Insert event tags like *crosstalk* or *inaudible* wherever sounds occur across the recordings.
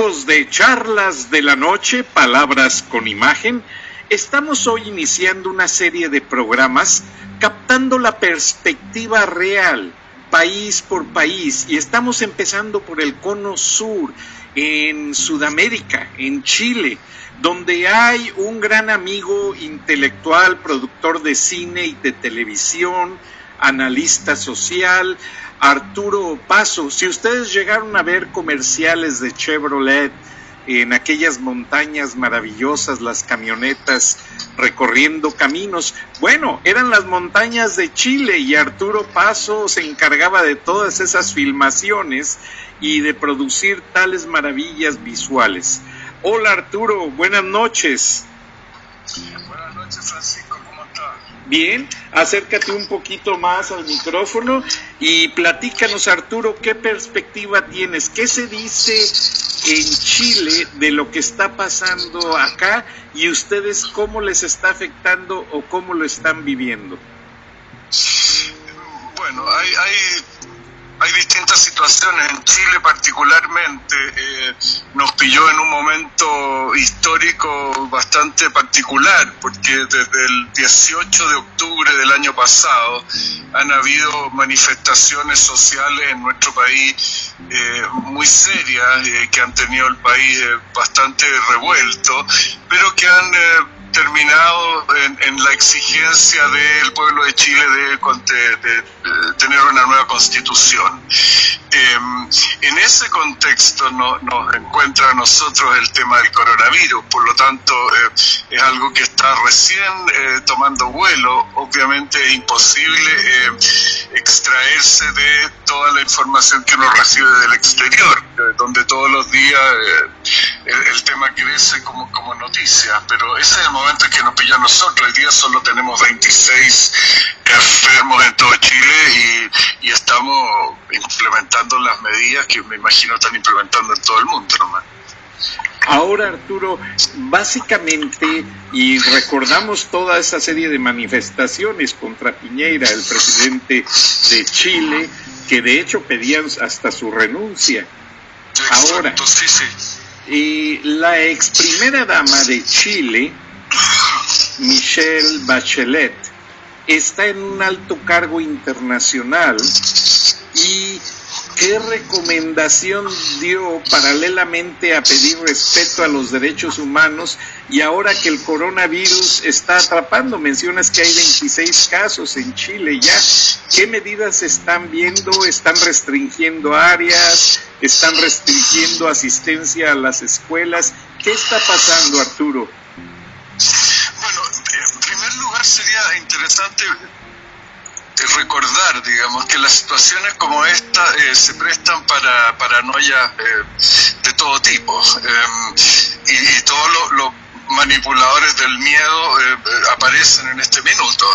De Charlas de la Noche, Palabras con Imagen, estamos hoy iniciando una serie de programas captando la perspectiva real, país por país, y estamos empezando por el cono sur, en Sudamérica, en Chile, donde hay un gran amigo intelectual, productor de cine y de televisión, analista social, Arturo Paso. Si ustedes llegaron a ver comerciales de Chevrolet en aquellas montañas maravillosas, las camionetas recorriendo caminos, bueno, eran las montañas de Chile y Arturo Paso se encargaba de todas esas filmaciones y de producir tales maravillas visuales. Hola Arturo, buenas noches. Buenas noches Francisco. Bien, acércate un poquito más al micrófono y platícanos, Arturo, qué perspectiva tienes, qué se dice en Chile de lo que está pasando acá y ustedes cómo les está afectando o cómo lo están viviendo. Bueno, hay, hay distintas situaciones. En Chile particularmente eh, nos pilló en un momento histórico bastante particular, porque desde el 18 de octubre del año pasado han habido manifestaciones sociales en nuestro país eh, muy serias, eh, que han tenido el país bastante revuelto, pero que han terminado en, la exigencia del pueblo de Chile de, tener una nueva constitución. Em, en ese contexto nos encuentra a nosotros el tema del coronavirus, por lo tanto eh, es algo que está recién eh, tomando vuelo, obviamente es imposible eh, extraerse de toda la información que uno recibe del exterior, donde todos los días el, tema crece como, como noticia, pero ese es el momento que nos pilla a nosotros. Hoy día solo tenemos 26 enfermos en todo Chile y, y estamos implementando las medidas que me imagino están implementando en todo el mundo. Ahora, Arturo, básicamente, y recordamos toda esa serie de manifestaciones contra Piñera, el presidente de Chile, que de hecho pedían hasta su renuncia. Ahora, y la ex primera dama de Chile, Michelle Bachelet, está en un alto cargo internacional y qué recomendación dio paralelamente a pedir respeto a los derechos humanos y ahora que el coronavirus está atrapando, mencionas que hay 26 casos en Chile ya, ¿qué medidas están viendo? ¿Están restringiendo áreas? ¿Están restringiendo asistencia a las escuelas? ¿Qué está pasando, Arturo? Bueno, en primer lugar sería interesante recordar, digamos, que las situaciones como esta eh, se prestan para paranoia eh, de todo tipo. Em, y, todos los manipuladores del miedo eh, aparecen en este minuto.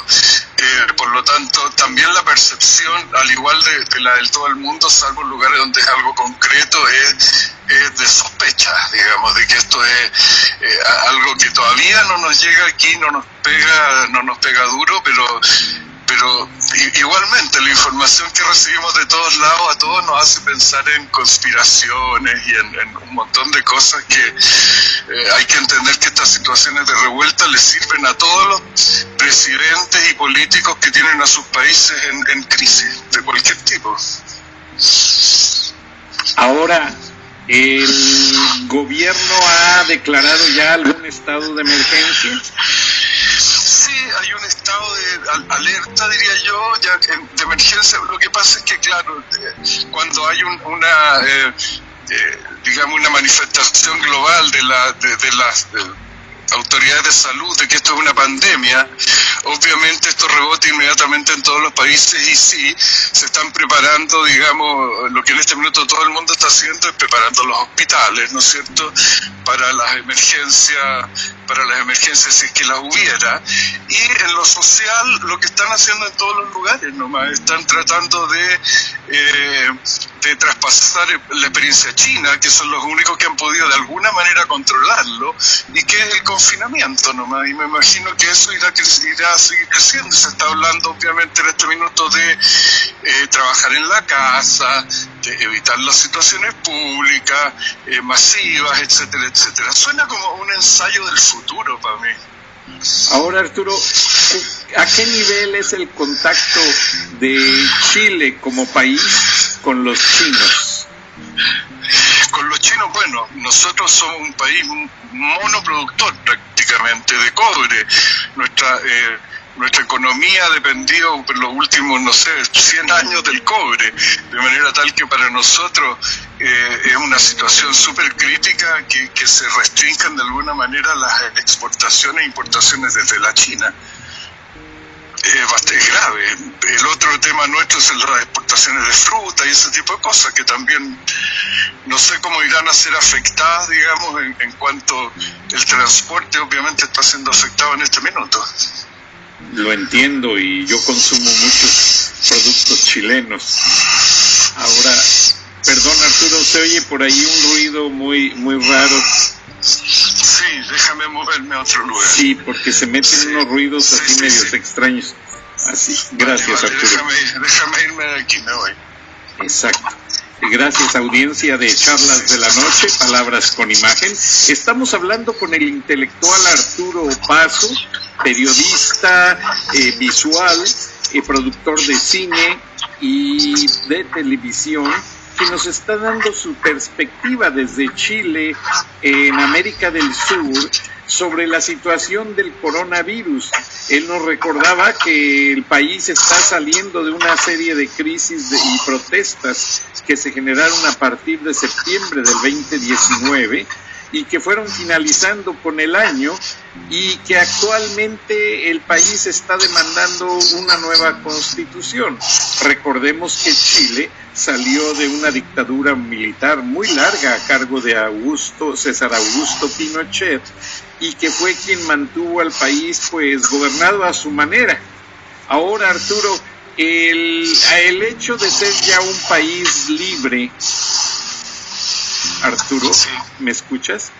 Tanto, también la percepción, al igual de, la del todo el mundo, salvo en lugares donde es algo concreto, es, de sospecha, digamos, de que esto es algo que todavía no nos llega aquí, no nos pega, no nos pega duro, pero pero igualmente la información que recibimos de todos lados a todos nos hace pensar en conspiraciones y en, un montón de cosas que eh, hay que entender que estas situaciones de revuelta les sirven a todos los presidentes y políticos que tienen a sus países en, en crisis de cualquier tipo. Ahora, ¿el gobierno ha declarado ya algún estado de emergencia? hay un estado de alerta, diría yo, ya de emergencia. Lo que pasa es que, claro, eh, cuando hay una, eh, eh, digamos, una manifestación global de, la, de, las autoridades de salud de que esto es una pandemia, obviamente esto rebota inmediatamente en todos los países y sí, se están preparando, digamos, lo que en este minuto todo el mundo está haciendo es preparando los hospitales, ¿no es cierto?, para las emergencias, para las emergencias si es que las hubiera. Y en lo social, lo que están haciendo en todos los lugares nomás, están tratando de, eh, de traspasar la experiencia china, que son los únicos que han podido de alguna manera controlarlo, y que es el confinamiento nomás. Y me imagino que eso irá, a seguir creciendo. Se está hablando obviamente en este minuto de eh, trabajar en la casa, evitar las situaciones públicas, eh, masivas, etcétera, etcétera. Suena como un ensayo del futuro para mí. Ahora, Arturo, ¿a qué nivel es el contacto de Chile como país con los chinos? Chinos, bueno, nosotros somos un país monoproductor prácticamente de cobre. Nuestra eh, nuestra economía ha dependido por los últimos, no sé, 100 años del cobre, de manera tal que para nosotros eh, es una situación súper crítica que, que se restrinjan de alguna manera las exportaciones e importaciones desde la China. Es bastante grave. El otro tema nuestro es las exportaciones de fruta y ese tipo de cosas que también no sé cómo irán a ser afectadas, digamos, en, en cuanto el transporte obviamente está siendo afectado en este minuto lo entiendo y yo consumo muchos productos chilenos. Ahora, perdón Arturo, se oye por ahí un ruido muy muy raro. Sí, déjame moverme a otro lugar. Sí, porque se meten unos ruidos así medios extraños. Así, gracias Arturo. Déjame, déjame irme de aquí, me voy. Exacto. Gracias audiencia de Charlas de la Noche, Palabras con Imagen. Estamos hablando con el intelectual Arturo Paso, periodista eh, visual, eh, productor de cine y de televisión, que nos está dando su perspectiva desde Chile, en América del Sur, sobre la situación del coronavirus. Él nos recordaba que el país está saliendo de una serie de crisis y protestas que se generaron a partir de septiembre del 2019 y que fueron finalizando con el año y que actualmente el país está demandando una nueva constitución. Recordemos que Chile salió de una dictadura militar muy larga a cargo de Augusto César Augusto Pinochet y que fue quien mantuvo al país pues gobernado a su manera. Ahora Arturo, el, el hecho de ser ya un país libre, Arturo, ¿me escuchas?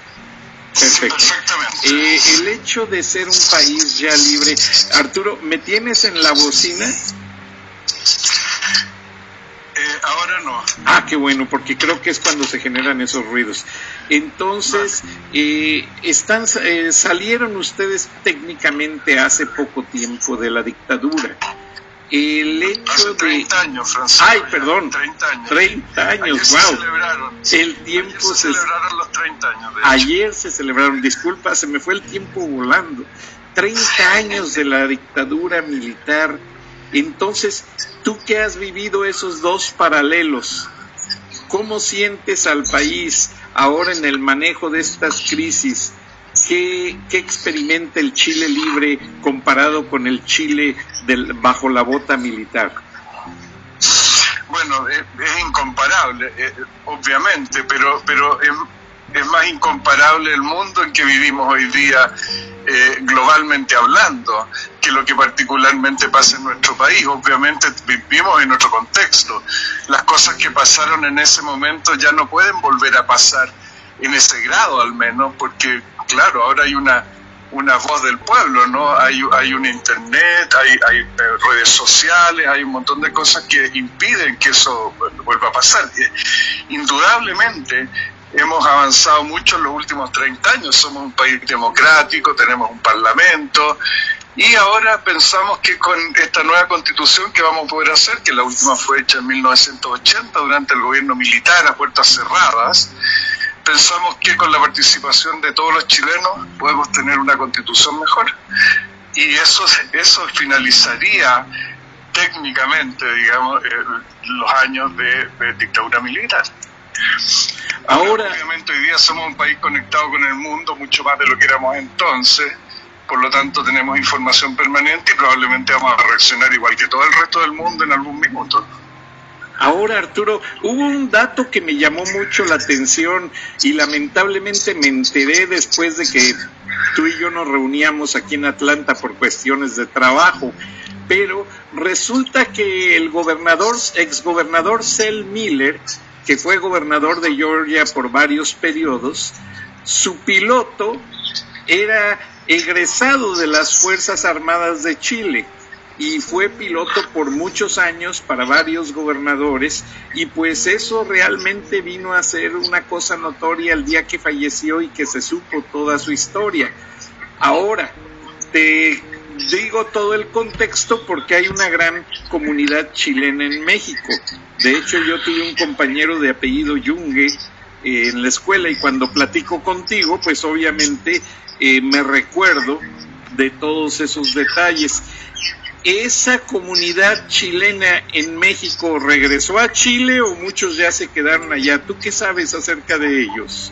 Perfecto. Eh, el hecho de ser un país ya libre, Arturo, ¿me tienes en la bocina? Eh, ahora no. Ah, qué bueno, porque creo que es cuando se generan esos ruidos. Entonces, eh, están, eh, salieron ustedes técnicamente hace poco tiempo de la dictadura. El hecho hace 30 años, Francisco. Ay, perdón. 30 años. 30 años, Ayer wow. Se celebraron. El tiempo Ayer se, se celebraron los 30 años. De hecho. Ayer se celebraron, disculpa, se me fue el tiempo volando. 30 años de la dictadura militar. Entonces, tú que has vivido esos dos paralelos, ¿cómo sientes al país ahora en el manejo de estas crisis? ¿Qué, experimenta el Chile libre comparado con el Chile del, bajo la bota militar? Bueno, es, incomparable, eh, obviamente, pero, pero es, es, más incomparable el mundo en que vivimos hoy día, eh, globalmente hablando, que lo que particularmente pasa en nuestro país. Obviamente vivimos en otro contexto. Las cosas que pasaron en ese momento ya no pueden volver a pasar en ese grado al menos, porque claro, ahora hay una una voz del pueblo, ¿no? Hay, hay un internet, hay, hay redes sociales, hay un montón de cosas que impiden que eso vuelva a pasar. Indudablemente hemos avanzado mucho en los últimos 30 años, somos un país democrático, tenemos un parlamento y ahora pensamos que con esta nueva constitución que vamos a poder hacer, que la última fue hecha en 1980 durante el gobierno militar a puertas cerradas, pensamos que con la participación de todos los chilenos podemos tener una constitución mejor. Y eso, eso finalizaría técnicamente, digamos, eh, los años de, de, dictadura militar. Ahora, obviamente hoy día somos un país conectado con el mundo mucho más de lo que éramos entonces, por lo tanto tenemos información permanente y probablemente vamos a reaccionar igual que todo el resto del mundo en algún minuto. Ahora, Arturo, hubo un dato que me llamó mucho la atención y lamentablemente me enteré después de que tú y yo nos reuníamos aquí en Atlanta por cuestiones de trabajo. Pero resulta que el gobernador, exgobernador Sel Miller, que fue gobernador de Georgia por varios periodos, su piloto era egresado de las Fuerzas Armadas de Chile y fue piloto por muchos años para varios gobernadores y pues eso realmente vino a ser una cosa notoria el día que falleció y que se supo toda su historia. Ahora, te digo todo el contexto porque hay una gran comunidad chilena en México. De hecho, yo tuve un compañero de apellido Yungue eh, en la escuela y cuando platico contigo, pues obviamente eh, me recuerdo de todos esos detalles. ¿Esa comunidad chilena en México regresó a Chile o muchos ya se quedaron allá? ¿Tú qué sabes acerca de ellos?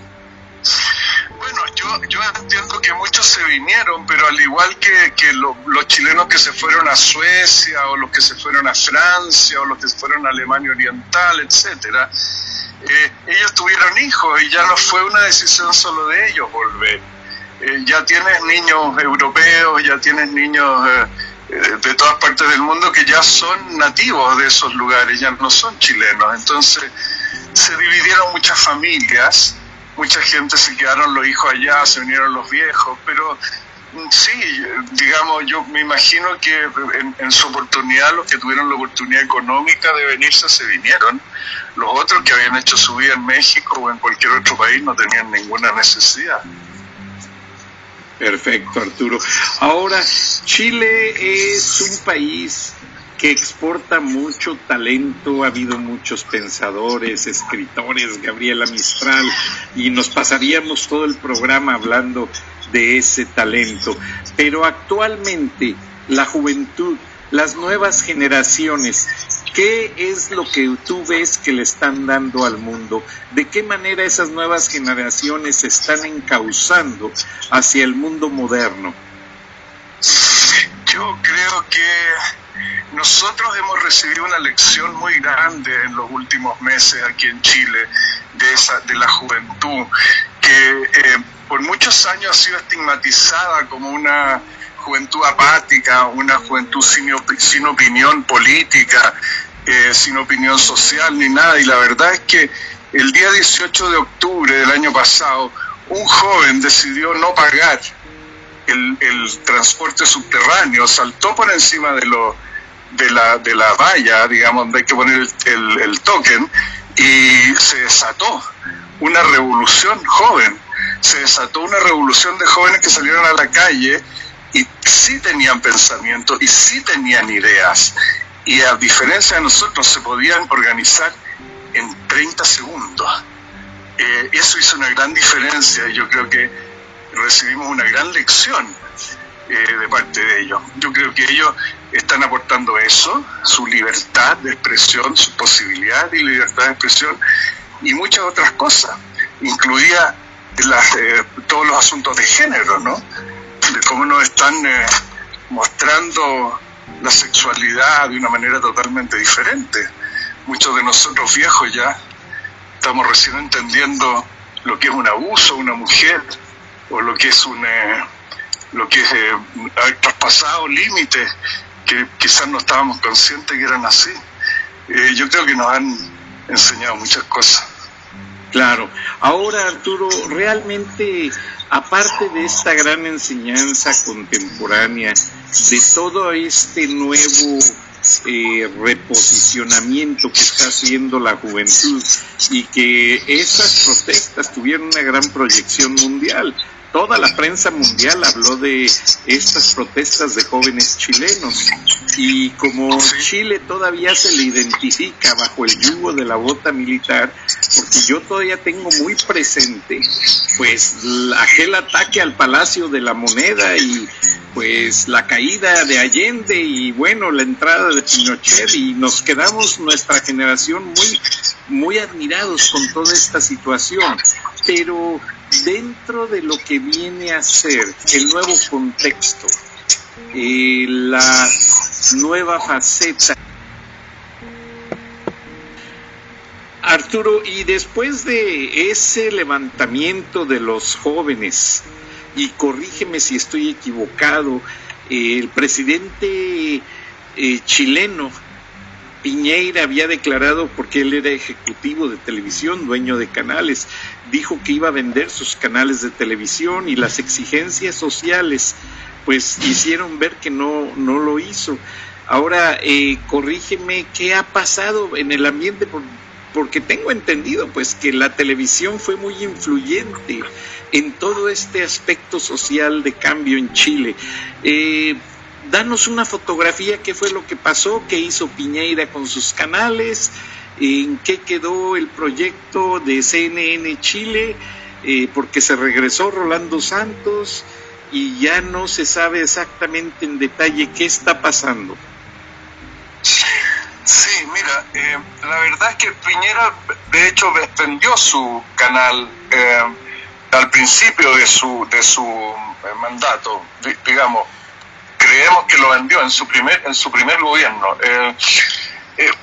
Bueno, yo, yo entiendo que muchos se vinieron, pero al igual que, que los chilenos que se fueron a Suecia o los que se fueron a Francia o los que se fueron a Alemania Oriental, etcétera, eh, ellos tuvieron hijos y ya no fue una decisión solo de ellos volver. Eh, ya tienes niños europeos, ya tienes niños eh, de todas partes del mundo que ya son nativos de esos lugares, ya no son chilenos. Entonces se dividieron muchas familias mucha gente se quedaron los hijos allá, se vinieron los viejos, pero mm, sí, digamos, yo me imagino que en, su oportunidad los que tuvieron la oportunidad económica de venirse se vinieron. Los otros que habían hecho su vida en México o en cualquier otro país no tenían ninguna necesidad. Perfecto, Arturo. Ahora, Chile es un país que exporta mucho talento, ha habido muchos pensadores, escritores, Gabriela Mistral, y nos pasaríamos todo el programa hablando de ese talento. Pero actualmente la juventud, las nuevas generaciones, ¿qué es lo que tú ves que le están dando al mundo? ¿De qué manera esas nuevas generaciones se están encauzando hacia el mundo moderno? Yo creo que nosotros hemos recibido una lección muy grande en los últimos meses aquí en Chile de, esa, de la juventud, que eh, por muchos años ha sido estigmatizada como una juventud apática, una juventud sin, opinión política, eh, sin opinión social ni nada. Y la verdad es que el día 18 de octubre del año pasado, un joven decidió no pagar el, transporte subterráneo, saltó por encima de de la, de la valla, digamos, donde hay que poner el, token, y se desató una revolución joven, se desató una revolución de jóvenes que salieron a la calle y sí tenían pensamiento y sí tenían ideas. Y a diferencia de nosotros, se podían organizar en 30 segundos. Eh, eso hizo una gran diferencia y yo creo que recibimos una gran lección eh, de parte de ellos. Yo creo que ellos están aportando eso, su libertad de expresión, su posibilidad de libertad de expresión y muchas otras cosas, incluida las, eh, todos los asuntos de género, ¿no? De cómo nos están eh, mostrando la sexualidad de una manera totalmente diferente. Muchos de nosotros viejos ya estamos recién entendiendo lo que es un abuso, una mujer, o lo que es un, eh, lo que es haber traspasado límites que quizás no estábamos conscientes que eran así. Eh, yo creo que nos han enseñado muchas cosas. Claro. Ahora, Arturo, realmente, aparte de esta gran enseñanza contemporánea, de todo este nuevo eh, reposicionamiento que está haciendo la juventud y que esas protestas tuvieron una gran proyección mundial toda la prensa mundial habló de estas protestas de jóvenes chilenos y como Chile todavía se le identifica bajo el yugo de la bota militar, porque yo todavía tengo muy presente pues aquel ataque al Palacio de la Moneda y pues la caída de Allende y bueno, la entrada de Pinochet y nos quedamos nuestra generación muy muy admirados con toda esta situación, pero dentro de lo que viene a ser el nuevo contexto, eh, la nueva faceta. Arturo, y después de ese levantamiento de los jóvenes, y corrígeme si estoy equivocado, el presidente eh, chileno Piñeira había declarado, porque él era ejecutivo de televisión, dueño de canales, dijo que iba a vender sus canales de televisión y las exigencias sociales pues hicieron ver que no, no lo hizo. Ahora, eh, corrígeme, ¿qué ha pasado en el ambiente? porque tengo entendido pues que la televisión fue muy influyente en todo este aspecto social de cambio en Chile. Eh, danos una fotografía, qué fue lo que pasó, qué hizo Piñeira con sus canales, en qué quedó el proyecto de CNN Chile, eh, porque se regresó Rolando Santos y ya no se sabe exactamente en detalle qué está pasando. Sí, mira, eh, la verdad es que Piñera de hecho vendió su canal eh, al principio de su, de su mandato, digamos, creemos que lo vendió en su primer, en su primer gobierno.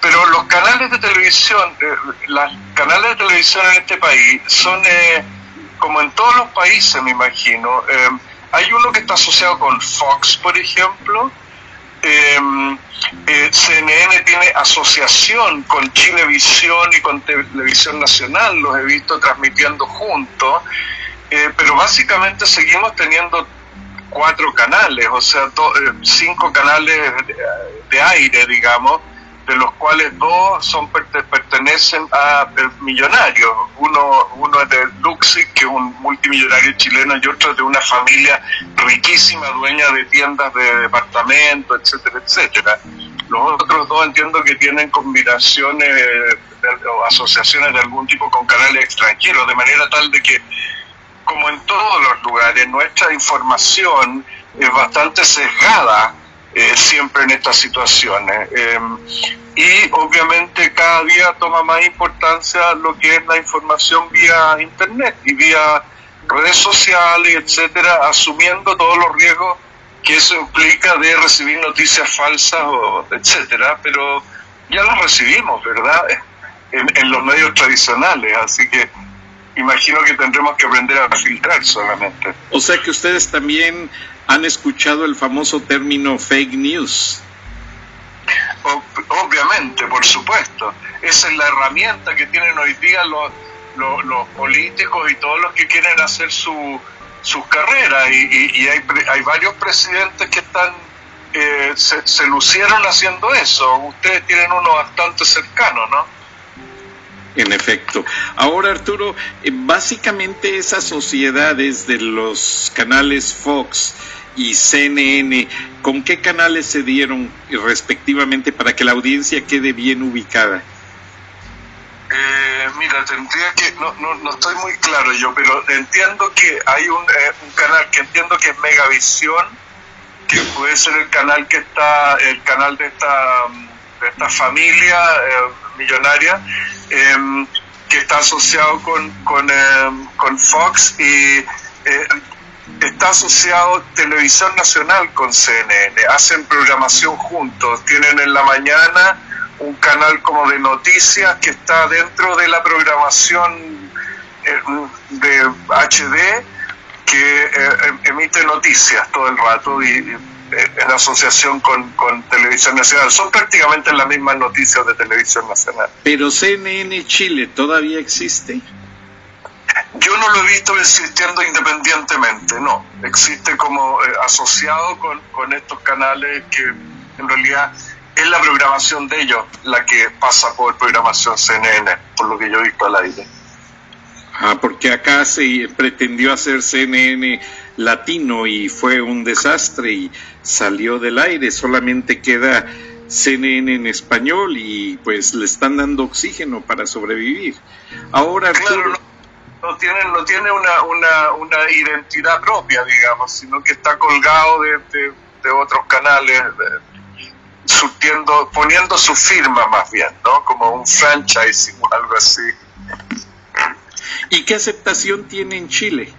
pero los canales de televisión, los canales de televisión en este país son como en todos los países, me imagino, eh, hay uno que está asociado con Fox, por ejemplo. Eh, eh, CNN tiene asociación con Chilevisión y con Televisión Nacional, los he visto transmitiendo juntos, pero básicamente seguimos teniendo cuatro canales, o sea, cinco canales de aire, digamos, de los cuales dos son pertenecen a millonarios. Uno, uno es de Luxic, que es un multimillonario chileno, y otro es de una familia riquísima, dueña de tiendas de departamentos, etcétera, etcétera. Los otros dos entiendo que tienen combinaciones o asociaciones de algún tipo con canales extranjeros, de manera tal de que, como en todos los lugares, nuestra información es bastante sesgada eh, siempre en estas situaciones. Em, y obviamente cada día toma más importancia lo que es la información vía Internet y vía redes sociales, etcétera, asumiendo todos los riesgos que eso implica de recibir noticias falsas, o, etcétera, pero ya las recibimos, ¿verdad? *laughs* En, los medios tradicionales, así que imagino que tendremos que aprender a filtrar solamente. O sea que ustedes también han escuchado el famoso término fake news. Obviamente, por supuesto. Esa es la herramienta que tienen hoy día los, los, políticos y todos los que quieren hacer su, sus carreras. Y, hay, hay varios presidentes que están eh, se, se lucieron haciendo eso. Ustedes tienen uno bastante cercano, ¿no? En efecto. Ahora, Arturo, eh, básicamente esas sociedades de los canales Fox y CNN, ¿con qué canales se dieron respectivamente para que la audiencia quede bien ubicada? Eh, mira, tendría que, no, no, no, estoy muy claro yo, pero entiendo que hay un, eh, un, canal que entiendo que es Megavisión, que puede ser el canal que está, el canal de esta, de esta familia eh, millonaria, em, que está asociado con, con, em, con Fox y está asociado Televisión Nacional con CNN, hacen programación juntos, tienen en la mañana un canal como de noticias que está dentro de la programación eh, de HD que eh, em, emite noticias todo el rato y, eh, en asociación con, con, Televisión Nacional. Son prácticamente las mismas noticias de Televisión Nacional. Pero CNN Chile todavía existe. Yo no lo he visto existiendo independientemente, no. Existe como eh, asociado con, con estos canales que en realidad es la programación de ellos la que pasa por programación CNN, por lo que yo he visto al aire. Ah, porque acá se pretendió hacer CNN latino y fue un desastre y salió del aire, solamente queda CNN en español y pues le están dando oxígeno para sobrevivir. Ahora, claro, no tiene, no tiene una, una, una identidad propia, digamos, sino que está colgado de, de, otros canales, surtiendo, poniendo su firma más bien, ¿no? Como un franchising o algo así. ¿Y qué aceptación tiene en Chile?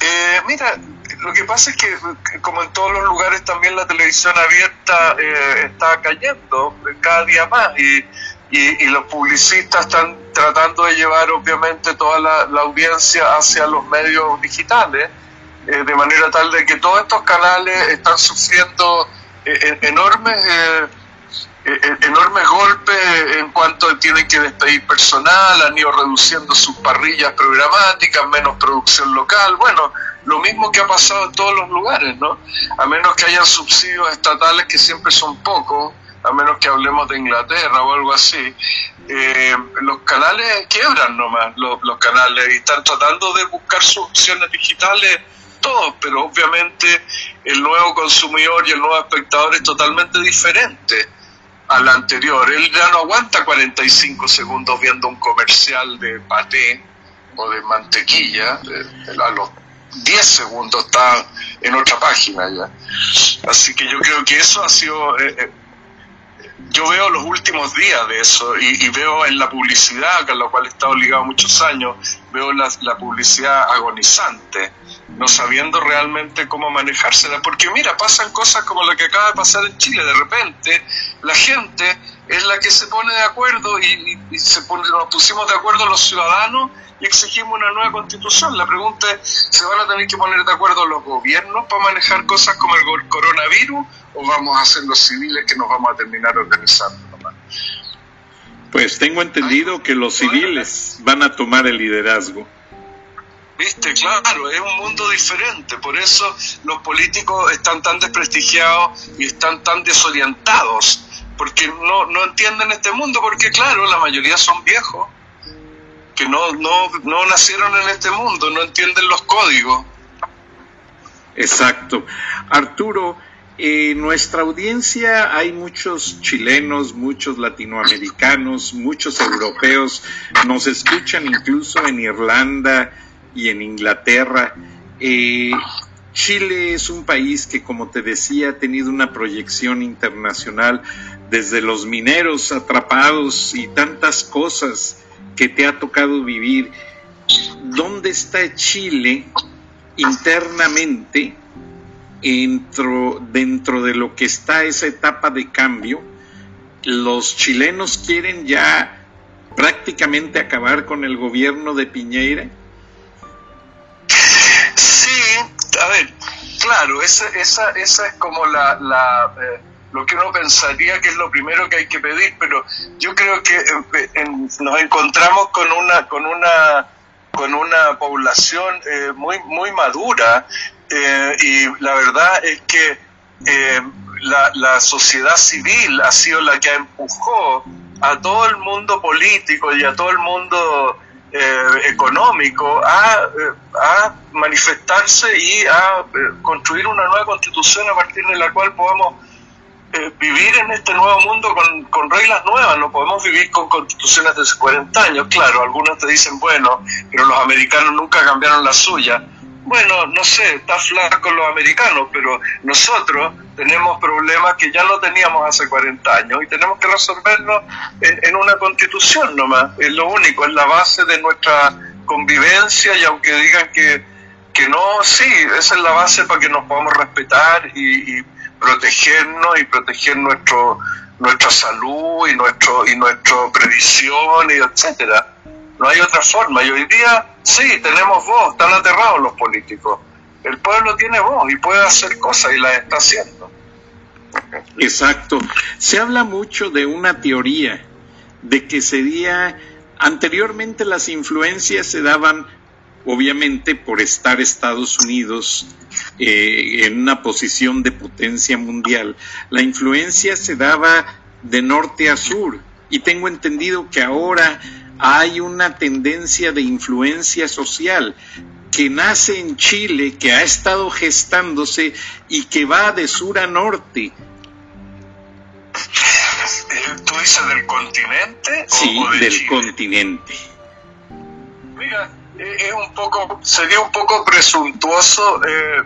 Eh, mira, lo que pasa es que, como en todos los lugares, también la televisión abierta eh, está cayendo cada día más y y, los publicistas están tratando de llevar obviamente toda la, audiencia hacia los medios digitales, eh, de manera tal de que todos estos canales están sufriendo eh, enormes eh, enormes golpes en cuanto tienen que despedir personal, han ido reduciendo sus parrillas programáticas, menos producción local, bueno, lo mismo que ha pasado en todos los lugares, ¿no? A menos que hayan subsidios estatales que siempre son pocos, a menos que hablemos de Inglaterra o algo así, eh, los canales quiebran nomás, los, los canales, y están tratando de buscar soluciones digitales todos, pero obviamente el nuevo consumidor y el nuevo espectador es totalmente diferente al anterior. Él ya no aguanta 45 segundos viendo un comercial de paté o de mantequilla, a los 10 segundos está en otra página ya. Así que yo creo que eso ha sido... Eh, eh, yo veo los últimos días de eso y, veo en la publicidad, con la cual he estado ligado muchos años, veo la, la publicidad agonizante no sabiendo realmente cómo manejársela. Porque mira, pasan cosas como lo que acaba de pasar en Chile. De repente, la gente es la que se pone de acuerdo y, se pone, nos pusimos de acuerdo los ciudadanos y exigimos una nueva constitución. La pregunta es, ¿se van a tener que poner de acuerdo los gobiernos para manejar cosas como el coronavirus o vamos a ser los civiles que nos vamos a terminar organizando? Pues tengo entendido que los civiles van a tomar el liderazgo. ¿Viste? Claro, es un mundo diferente. Por eso los políticos están tan desprestigiados y están tan desorientados. Porque no, no entienden este mundo. Porque, claro, la mayoría son viejos. Que no, no, no nacieron en este mundo. No entienden los códigos. Exacto. Arturo, en nuestra audiencia hay muchos chilenos, muchos latinoamericanos, muchos europeos, nos escuchan incluso en Irlanda, y en Inglaterra. Eh, Chile es un país que, como te decía, ha tenido una proyección internacional desde los mineros atrapados y tantas cosas que te ha tocado vivir. ¿Dónde está Chile internamente dentro, dentro de lo que está esa etapa de cambio? Los chilenos quieren ya prácticamente acabar con el gobierno de Piñeira a ver, claro, esa, esa, esa es como la, la eh, lo que uno pensaría que es lo primero que hay que pedir, pero yo creo que eh, nos encontramos con una, con una, con una población eh, muy, muy madura y la verdad es que la, la sociedad civil ha sido la que empujó a todo el mundo político y a todo el mundo eh, económico a, eh, a, manifestarse y a eh, construir una nueva constitución a partir de la cual podamos vivir en este nuevo mundo con, con, reglas nuevas, no podemos vivir con constituciones de hace 40 años, claro, algunos te dicen, bueno, pero los americanos nunca cambiaron la suya, bueno, no sé, está flaco los americanos, pero nosotros tenemos problemas que ya no teníamos hace 40 años y tenemos que resolverlos en, una constitución nomás. Es lo único, es la base de nuestra convivencia y aunque digan que, que no, sí, esa es la base para que nos podamos respetar y, y protegernos y proteger nuestro nuestra salud y nuestro y nuestra previsión y etcétera no hay otra forma. Y hoy día, sí, tenemos voz, están aterrados los políticos. El pueblo tiene voz y puede hacer cosas y las está haciendo. Exacto. Se habla mucho de una teoría, de que sería, anteriormente las influencias se daban, obviamente, por estar Estados Unidos eh, en una posición de potencia mundial. La influencia se daba de norte a sur. Y tengo entendido que ahora hay una tendencia de influencia social que nace en Chile, que ha estado gestándose y que va de sur a norte. ¿Tú dices del continente? Sí, del continente. Mira, eh, es un poco, sería un poco presuntuoso eh,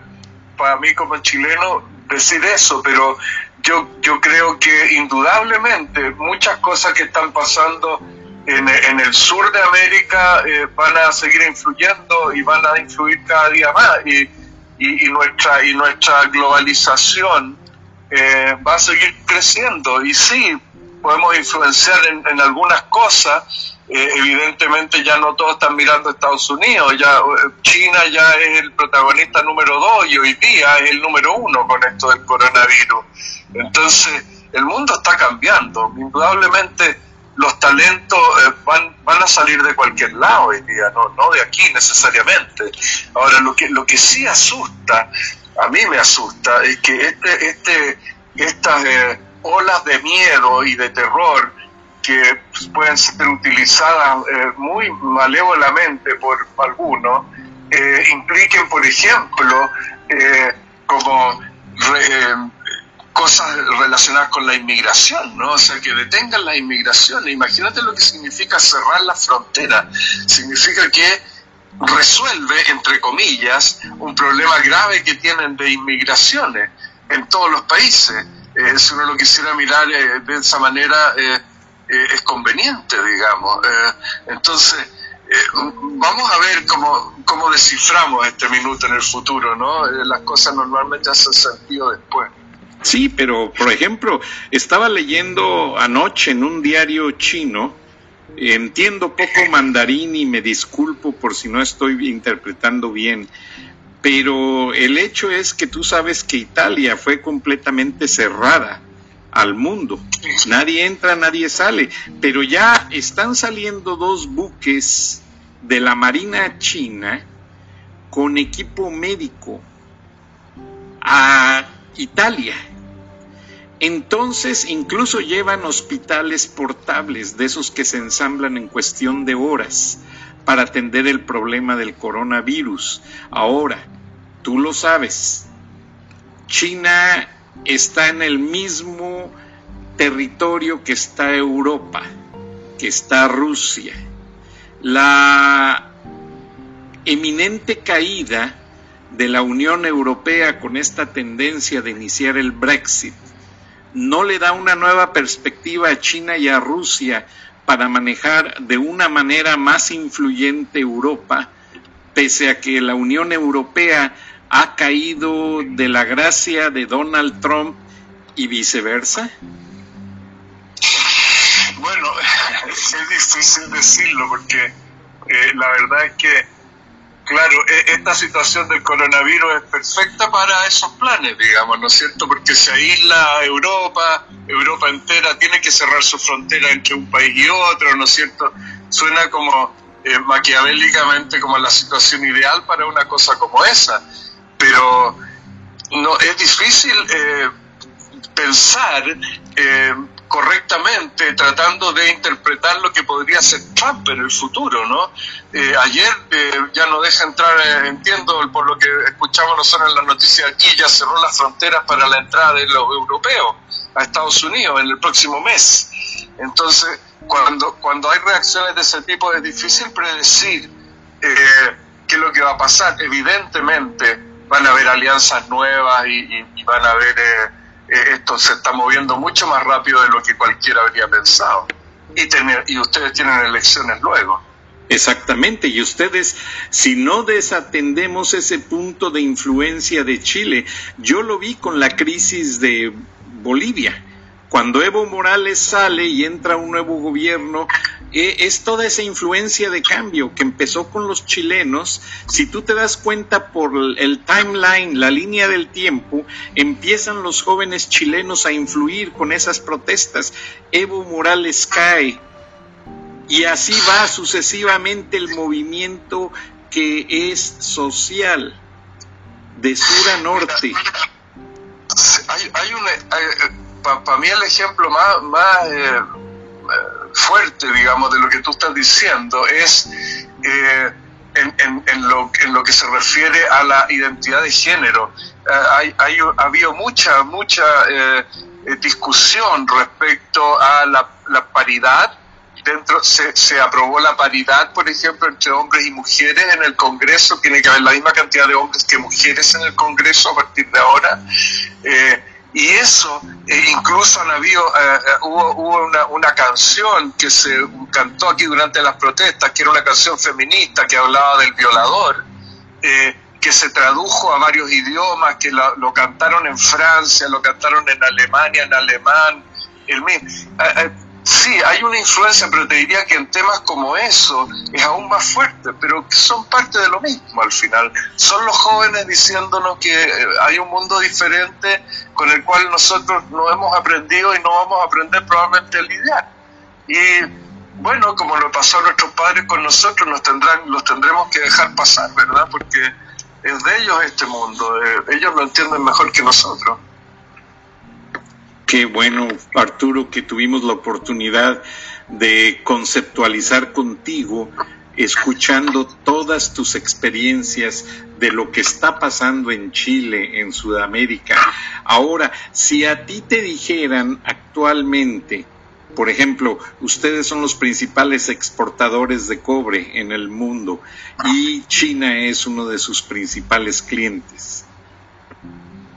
para mí como chileno decir eso, pero yo, yo creo que indudablemente muchas cosas que están pasando en, el sur de América eh, van a seguir influyendo y van a influir cada día más. Y, y, nuestra y nuestra globalización eh, va a seguir creciendo. Y sí podemos influenciar en, algunas cosas. Eh, evidentemente ya no todos están mirando Estados Unidos. Ya China ya es el protagonista número dos y hoy día es el número uno con esto del coronavirus. Entonces el mundo está cambiando, indudablemente los talentos eh, van, van a salir de cualquier lado hoy día, no, no de aquí necesariamente. Ahora, lo que, lo que sí asusta, a mí me asusta, es que este, este, estas eh, olas de miedo y de terror que pueden ser utilizadas eh, muy malévolamente por algunos, impliquen, por ejemplo, como cosas relacionadas con la inmigración, ¿no? O sea, que detengan la inmigración. Imagínate lo que significa cerrar la frontera. Significa que resuelve, entre comillas, un problema grave que tienen de inmigraciones en todos los países. Eh, si uno lo quisiera mirar eh, de esa manera, eh, es conveniente, digamos. entonces, vamos a ver cómo, cómo desciframos este minuto en el futuro, ¿no? las cosas normalmente hacen sentido después. Sí, pero por ejemplo, estaba leyendo anoche en un diario chino, entiendo poco mandarín y me disculpo por si no estoy interpretando bien, pero el hecho es que tú sabes que Italia fue completamente cerrada al mundo. Nadie entra, nadie sale, pero ya están saliendo dos buques de la Marina China con equipo médico a Italia. Entonces incluso llevan hospitales portables, de esos que se ensamblan en cuestión de horas, para atender el problema del coronavirus. Ahora, tú lo sabes, China está en el mismo territorio que está Europa, que está Rusia. La eminente caída de la Unión Europea con esta tendencia de iniciar el Brexit no le da una nueva perspectiva a China y a Rusia para manejar de una manera más influyente Europa, pese a que la Unión Europea ha caído de la gracia de Donald Trump y viceversa? Bueno, *laughs* es difícil decirlo porque eh, la verdad es que Claro, e, esta situación del coronavirus es perfecta para esos planes, digamos, ¿no es cierto? Porque se aísla Europa, Europa entera tiene que cerrar su frontera entre un país y otro, ¿no es cierto? Suena como eh, maquiavélicamente como la situación ideal para una cosa como esa, pero no es difícil eh, pensar eh, correctamente tratando de interpretar lo que podría ser Trump en el futuro, ¿no? Eh, ayer eh, ya no deja entrar, eh, entiendo por lo que escuchamos nosotros en las noticias aquí, ya cerró las fronteras para la entrada de los europeos a Estados Unidos en el próximo mes. Entonces, cuando, cuando hay reacciones de ese tipo es difícil predecir qué es lo que va a pasar. Evidentemente van a haber alianzas nuevas y, y van a haber eh, esto se está moviendo mucho más rápido de lo que cualquiera habría pensado. Y, tener, y ustedes tienen elecciones luego. Exactamente, y ustedes, si no desatendemos ese punto de influencia de Chile, yo lo vi con la crisis de Bolivia. Cuando Evo Morales sale y entra un nuevo gobierno, eh, es toda esa influencia de cambio que empezó con los chilenos. Si tú te das cuenta por el timeline, la línea del tiempo, empiezan los jóvenes chilenos a influir con esas protestas. Evo Morales cae y así va sucesivamente el movimiento que es social, de sur a norte. Hay, hay para mí el ejemplo más, más eh, fuerte, digamos, de lo que tú estás diciendo es eh, en, lo, en lo que se refiere a la identidad de género. Eh, hay, ha habido mucha, mucha eh, discusión respecto a la, paridad. Dentro se, se, aprobó la paridad, por ejemplo, entre hombres y mujeres en el Congreso. Tiene que haber la misma cantidad de hombres que mujeres en el Congreso a partir de ahora. Y eso, eh, incluso han habido, eh, eh, hubo, hubo una, una, canción que se cantó aquí durante las protestas, que era una canción feminista que hablaba del violador, que se tradujo a varios idiomas, que lo, cantaron en Francia, lo cantaron en Alemania, en alemán. El, Sí, hay una influencia, pero te diría que en temas como eso es aún más fuerte, pero que son parte de lo mismo al final. Son los jóvenes diciéndonos que eh, hay un mundo diferente con el cual nosotros no hemos aprendido y no vamos a aprender probablemente a lidiar. Y bueno, como lo pasó a nuestros padres con nosotros, nos tendrán, los tendremos que dejar pasar, ¿verdad? Porque es de ellos este mundo, eh, ellos lo entienden mejor que nosotros. Qué bueno, Arturo, que tuvimos la oportunidad de conceptualizar contigo, escuchando todas tus experiencias de lo que está pasando en Chile, en Sudamérica. Ahora, si a ti te dijeran actualmente, por ejemplo, ustedes son los principales exportadores de cobre en el mundo y China es uno de sus principales clientes.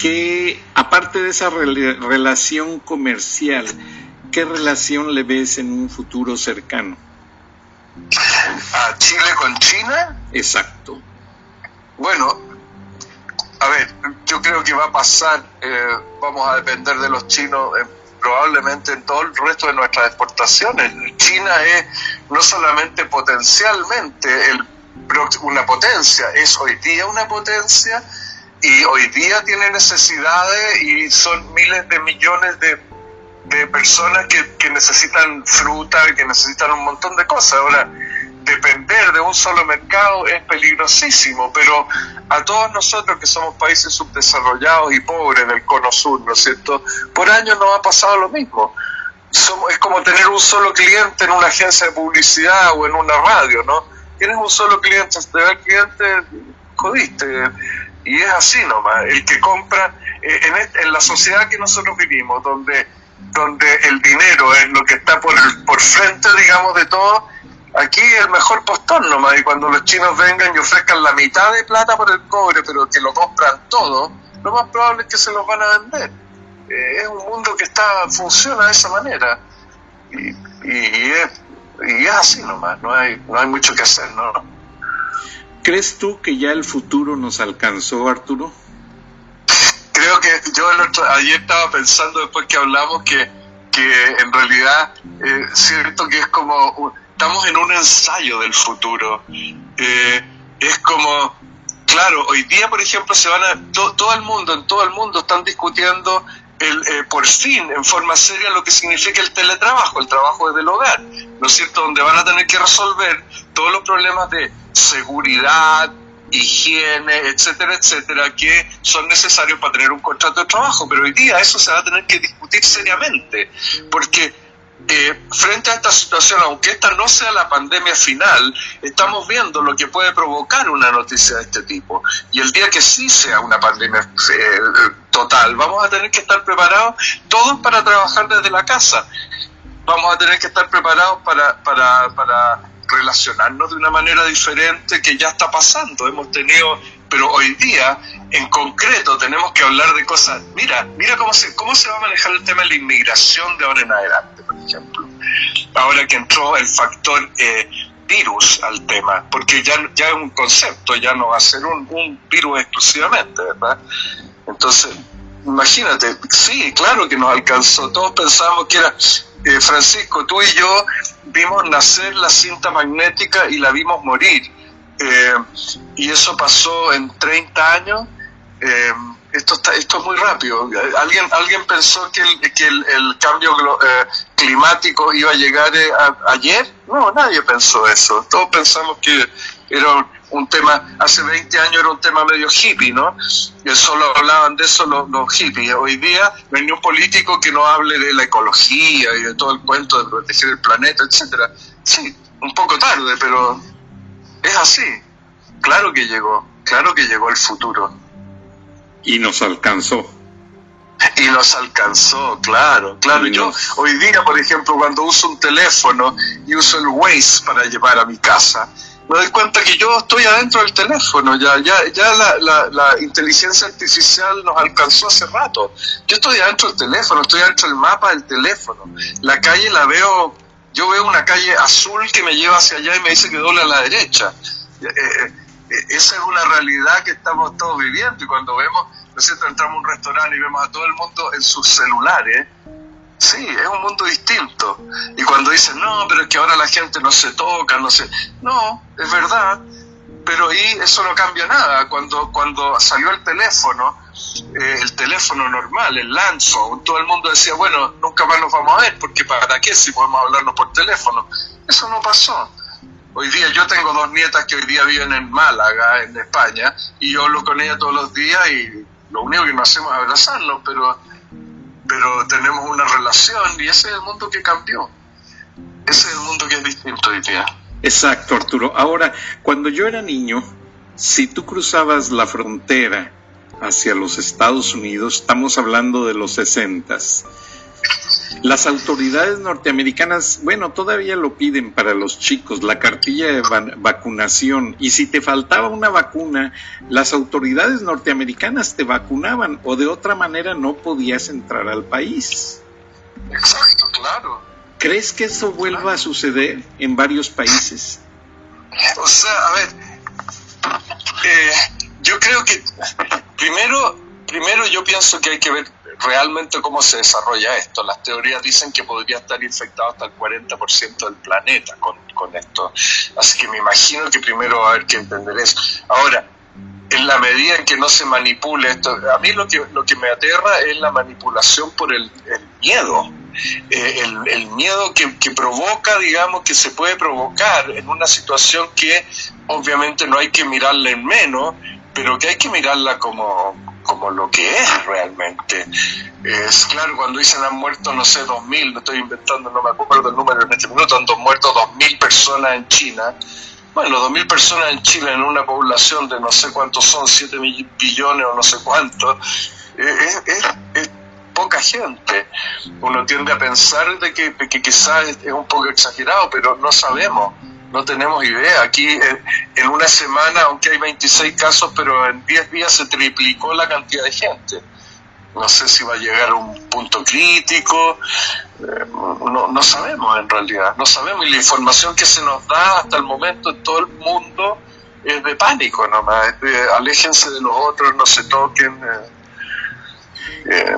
¿Qué, aparte de esa relación comercial, qué relación le ves en un futuro cercano? ¿A Chile con China? Exacto. Bueno, a ver, yo creo que va a pasar, eh, vamos a depender de los chinos eh, probablemente en todo el resto de nuestras exportaciones. China es no solamente potencialmente el, una potencia, es hoy día una potencia y hoy día tiene necesidades y son miles de millones de, de personas que, que, necesitan fruta, que necesitan un montón de cosas. Ahora, depender de un solo mercado es peligrosísimo, pero a todos nosotros que somos países subdesarrollados y pobres del cono sur, ¿no es cierto? Por años nos ha pasado lo mismo. Somos, es como tener un solo cliente en una agencia de publicidad o en una radio, ¿no? Tienes un solo cliente, te da el cliente, jodiste y es así nomás, el que compra, eh, en, la sociedad que nosotros vivimos, donde, donde el dinero es lo que está por, por frente, digamos, de todo, aquí el mejor postor nomás, y cuando los chinos vengan y ofrezcan la mitad de plata por el cobre, pero que lo compran todo, lo más probable es que se los van a vender. Eh, es un mundo que está funciona de esa manera. Y, y, es, y es así nomás, no hay, no hay mucho que hacer, ¿no? ¿Crees tú que ya el futuro nos alcanzó, Arturo? Creo que yo el otro, ayer estaba pensando después que hablamos que, que en realidad eh, cierto que es como estamos en un ensayo del futuro. Eh, es como, claro, hoy día por ejemplo se van a, todo el mundo, en todo el mundo están discutiendo el, eh, por fin, en forma seria, lo que significa el teletrabajo, el trabajo desde el hogar, ¿no es cierto? Donde van a tener que resolver todos los problemas de seguridad, higiene, etcétera, etcétera, que son necesarios para tener un contrato de trabajo. Pero hoy día eso se va a tener que discutir seriamente, porque eh, frente a esta situación, aunque esta no sea la pandemia final, estamos viendo lo que puede provocar una noticia de este tipo. Y el día que sí sea una pandemia eh, total, vamos a tener que estar preparados todos para trabajar desde la casa. Vamos a tener que estar preparados para, para, para relacionarnos de una manera diferente que ya está pasando. Hemos tenido, pero hoy día, en concreto, tenemos que hablar de cosas. Mira, mira cómo se, cómo se va a manejar el tema de la inmigración de ahora en adelante, Ahora que entró el factor eh, virus al tema, porque ya, ya es un concepto, ya no va a ser un, un virus exclusivamente, ¿verdad? Entonces, imagínate, sí, claro que nos alcanzó. Todos pensábamos que era eh, Francisco, tú y yo vimos nacer la cinta magnética y la vimos morir. Eh, y eso pasó en 30 años. Esto, está, esto es muy rápido. ¿Alguien, alguien pensó que el, que el, cambio climático iba a llegar ayer? No, nadie pensó eso. Todos pensamos que era un tema, hace 20 años era un tema medio hippie, ¿no? Y solo hablaban de eso los, los, hippies. Hoy día no hay ni un político que no hable de la ecología y de todo el cuento de proteger el planeta, etcétera. Sí, un poco tarde, pero es así. Claro que llegó, claro que llegó el futuro. Y nos alcanzó. Y nos alcanzó, claro, claro. Yo hoy día, por ejemplo, cuando uso un teléfono y uso el Waze para llevar a mi casa, me doy cuenta que yo estoy adentro del teléfono, ya, ya, ya la, la, inteligencia artificial nos alcanzó hace rato. Yo estoy adentro del teléfono, estoy adentro del mapa del teléfono. La calle la veo, yo veo una calle azul que me lleva hacia allá y me dice que doble a la derecha. Eh, eh, esa es una realidad que estamos todos viviendo y cuando vemos, ¿no es entramos a un restaurante y vemos a todo el mundo en sus celulares, sí, es un mundo distinto. Y cuando dicen, no, pero es que ahora la gente no se toca, no se... No, es verdad, pero ahí eso no cambia nada. Cuando, cuando salió el teléfono, eh, el teléfono normal, el Lanzo, todo el mundo decía, bueno, nunca más nos vamos a ver, porque ¿para qué si podemos hablarnos por teléfono? Eso no pasó. Hoy día yo tengo dos nietas que hoy día viven en Málaga, en España, y yo hablo con ellas todos los días y lo único que nos hacemos es abrazarnos, pero, pero tenemos una relación y ese es el mundo que cambió. Ese es el mundo que es distinto hoy día. Exacto, Arturo. Ahora, cuando yo era niño, si tú cruzabas la frontera hacia los Estados Unidos, estamos hablando de los sesentas, las autoridades norteamericanas, bueno, todavía lo piden para los chicos, la cartilla de vacunación, y si te faltaba una vacuna, las autoridades norteamericanas te vacunaban o de otra manera no podías entrar al país. Exacto, claro. ¿Crees que eso vuelva a suceder en varios países? O sea, a ver, eh, yo creo que primero, primero yo pienso que hay que ver realmente cómo se desarrolla esto. Las teorías dicen que podría estar infectado hasta el 40% del planeta con, con esto. Así que me imagino que primero va a haber que entender eso. Ahora, en la medida en que no se manipule esto, a mí lo que, lo que me aterra es la manipulación por el, miedo. Eh, el, el, miedo que, que, provoca, digamos, que se puede provocar en una situación que obviamente no hay que mirarla en menos, pero que hay que mirarla como, como lo que es realmente. Es claro, cuando dicen han muerto, no sé, dos mil, no estoy inventando, no me acuerdo el número en este minuto, han muerto dos mil personas en China. Bueno, dos mil personas en Chile en una población de no sé cuántos son, siete billones o no sé cuántos, es, es, poca gente. Uno tiende a pensar de que, que quizás es un poco exagerado, pero no sabemos no tenemos idea. Aquí eh, en una semana, aunque hay 26 casos, pero en 10 días se triplicó la cantidad de gente. No sé si va a llegar a un punto crítico, eh, no, no sabemos en realidad, no sabemos. Y la información que se nos da hasta el momento en todo el mundo es de pánico nomás, es de aléjense de los otros, no se toquen, eh,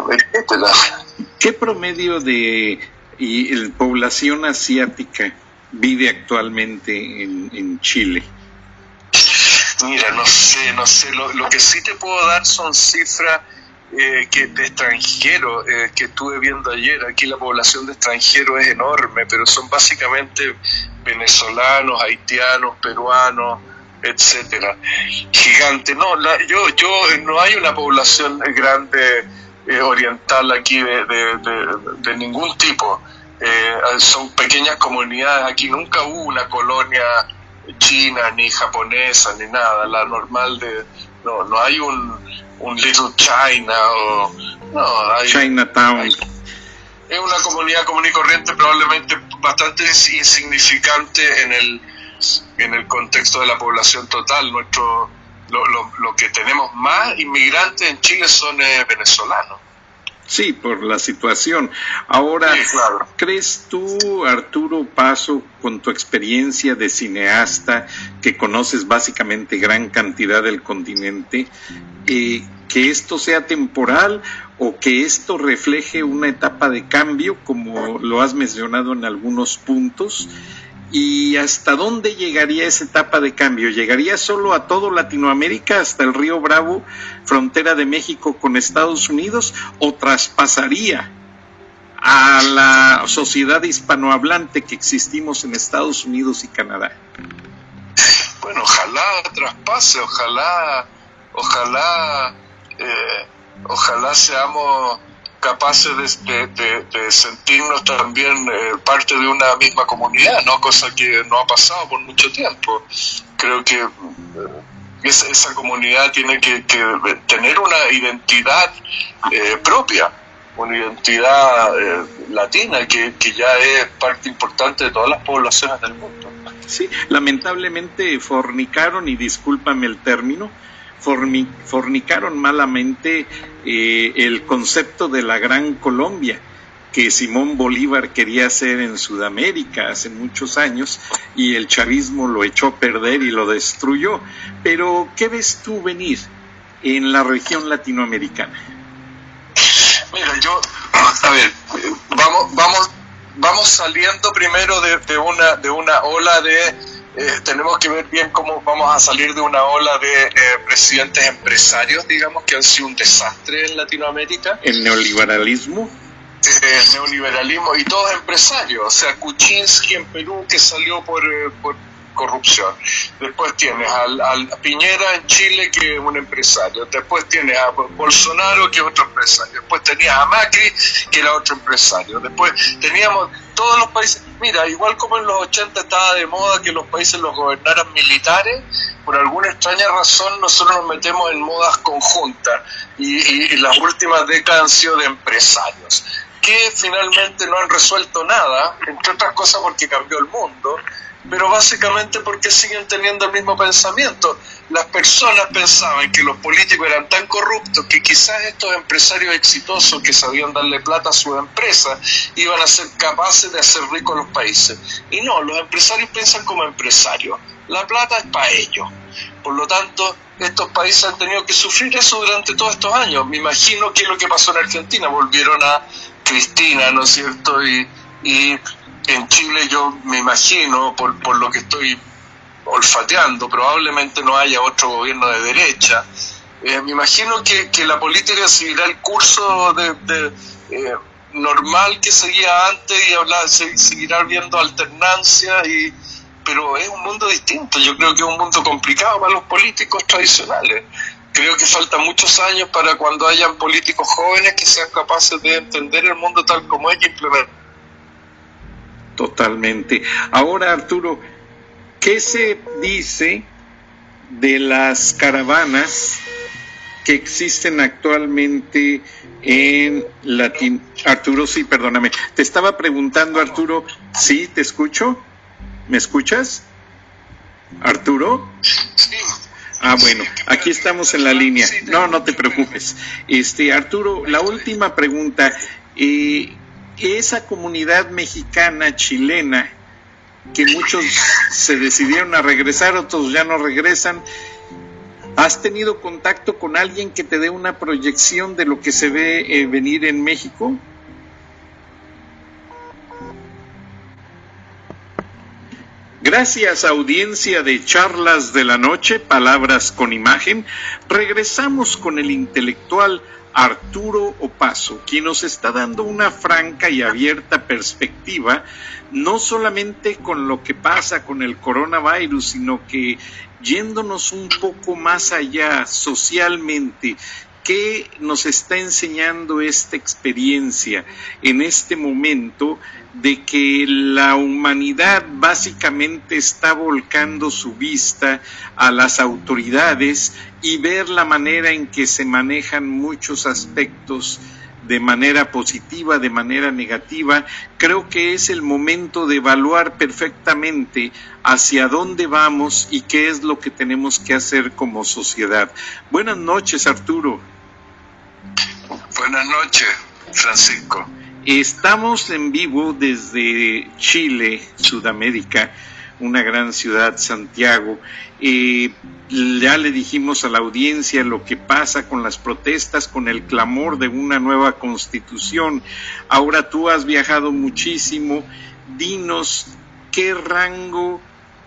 ¿Qué promedio de y, población asiática vive actualmente en, Chile? Mira, no sé, no sé. Lo, que sí te puedo dar son cifras eh, que de extranjeros eh, que estuve viendo ayer. Aquí la población de extranjeros es enorme, pero son básicamente venezolanos, haitianos, peruanos, etcétera. Gigante. No, yo, yo no hay una población grande eh, oriental aquí de, de ningún tipo. Eh, son pequeñas comunidades, aquí nunca hubo una colonia china ni japonesa ni nada, la normal de, no, no hay un, un Little China o, no, hay, Chinatown. es una comunidad común y corriente probablemente bastante insignificante en el, en el contexto de la población total. Nuestro, lo, lo, lo que tenemos más inmigrantes en Chile son eh, venezolanos. Sí, por la situación. Ahora, ¿crees tú, Arturo Paso, con tu experiencia de cineasta, que conoces básicamente gran cantidad del continente, eh, que esto sea temporal o que esto refleje una etapa de cambio, como lo has mencionado en algunos puntos? ¿Y hasta dónde llegaría esa etapa de cambio? ¿Llegaría solo a todo Latinoamérica, hasta el río Bravo, frontera de México con Estados Unidos, o traspasaría a la sociedad hispanohablante que existimos en Estados Unidos y Canadá? Bueno, ojalá traspase, ojalá, ojalá, eh, ojalá seamos capaces de, sentirnos también eh, parte de una misma comunidad, ¿no? Cosa que no ha pasado por mucho tiempo. Creo que eh, esa, comunidad tiene que, tener una identidad eh, propia, una identidad latina que, que ya es parte importante de todas las poblaciones del mundo. Sí, lamentablemente fornicaron, y discúlpame el término, fornicaron malamente eh, el concepto de la Gran Colombia que Simón Bolívar quería hacer en Sudamérica hace muchos años y el chavismo lo echó a perder y lo destruyó. Pero, ¿qué ves tú venir en la región latinoamericana? Mira, yo, a ver, vamos, vamos vamos saliendo primero de, una, de una ola de... Eh, tenemos que ver bien cómo vamos a salir de una ola de eh, presidentes empresarios, digamos, que han sido un desastre en Latinoamérica. El neoliberalismo. El neoliberalismo y todos empresarios, o sea, Kuczynski en Perú que salió por, por corrupción. Después tienes al, Piñera en Chile, que es un empresario. Después tienes a Bolsonaro, que es otro empresario. Después tenías a Macri, que era otro empresario. Después teníamos todos los países. Mira, igual como en los 80 estaba de moda que los países los gobernaran militares, por alguna extraña razón nosotros nos metemos en modas conjuntas y, las últimas décadas han sido de empresarios que finalmente no han resuelto nada, entre otras cosas porque cambió el mundo, pero básicamente porque siguen teniendo el mismo pensamiento. Las personas pensaban que los políticos eran tan corruptos que quizás estos empresarios exitosos que sabían darle plata a sus empresas iban a ser capaces de hacer ricos los países. Y no, los empresarios piensan como empresarios. La plata es para ellos. Por lo tanto, estos países han tenido que sufrir eso durante todos estos años. Me imagino que es lo que pasó en Argentina. Volvieron a Cristina, ¿no es cierto? Y, y en Chile yo me imagino, por, por lo que estoy olfateando, probablemente no haya otro gobierno de derecha. Eh, me imagino que, que, la política seguirá el curso de, eh, normal que seguía antes y hablar, seguirá viendo alternancia, y, pero es un mundo distinto. Yo creo que es un mundo complicado para los políticos tradicionales. Creo que faltan muchos años para cuando hayan políticos jóvenes que sean capaces de entender el mundo tal como es y implementar Totalmente. Ahora, Arturo, ¿qué se dice de las caravanas que existen actualmente en Latin... Arturo, sí, perdóname. Te estaba preguntando, Arturo, ¿sí? ¿Te escucho? ¿Me escuchas? Arturo. Ah, bueno, aquí estamos en la línea. No, no te preocupes. Este, Arturo, la última pregunta. Eh, esa comunidad mexicana, chilena, que muchos se decidieron a regresar, otros ya no regresan, ¿has tenido contacto con alguien que te dé una proyección de lo que se ve eh, venir en México? Gracias audiencia de charlas de la noche, palabras con imagen, regresamos con el intelectual Arturo Opaso, quien nos está dando una franca y abierta perspectiva, no solamente con lo que pasa con el coronavirus, sino que yéndonos un poco más allá socialmente, ¿qué nos está enseñando esta experiencia en este momento de que la humanidad básicamente está volcando su vista a las autoridades y ver la manera en que se manejan muchos aspectos de manera positiva, de manera negativa, creo que es el momento de evaluar perfectamente hacia dónde vamos y qué es lo que tenemos que hacer como sociedad. Buenas noches, Arturo. Buenas noches, Francisco. Estamos en vivo desde Chile, Sudamérica, una gran ciudad, Santiago. Eh, ya le dijimos a la audiencia lo que pasa con las protestas, con el clamor de una nueva constitución. Ahora tú has viajado muchísimo. Dinos qué rango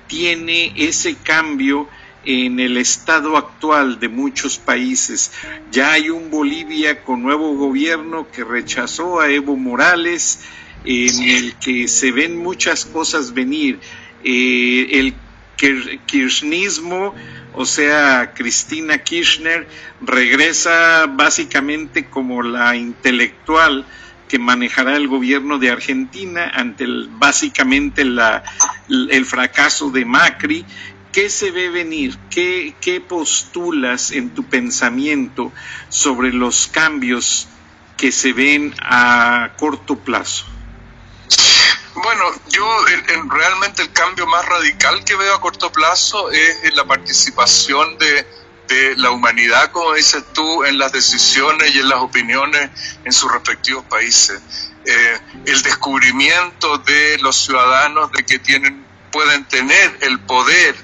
tiene ese cambio en el estado actual de muchos países. Ya hay un Bolivia con nuevo gobierno que rechazó a Evo Morales, en el que se ven muchas cosas venir. Eh, el kirchnismo, o sea, Cristina Kirchner, regresa básicamente como la intelectual que manejará el gobierno de Argentina ante básicamente la, el fracaso de Macri ¿Qué se ve venir? ¿Qué, ¿Qué postulas en tu pensamiento sobre los cambios que se ven a corto plazo? Bueno, yo realmente el cambio más radical que veo a corto plazo es la participación de, de, la humanidad, como dices tú, en las decisiones y en las opiniones en sus respectivos países. Eh, el descubrimiento de los ciudadanos de que tienen pueden tener el poder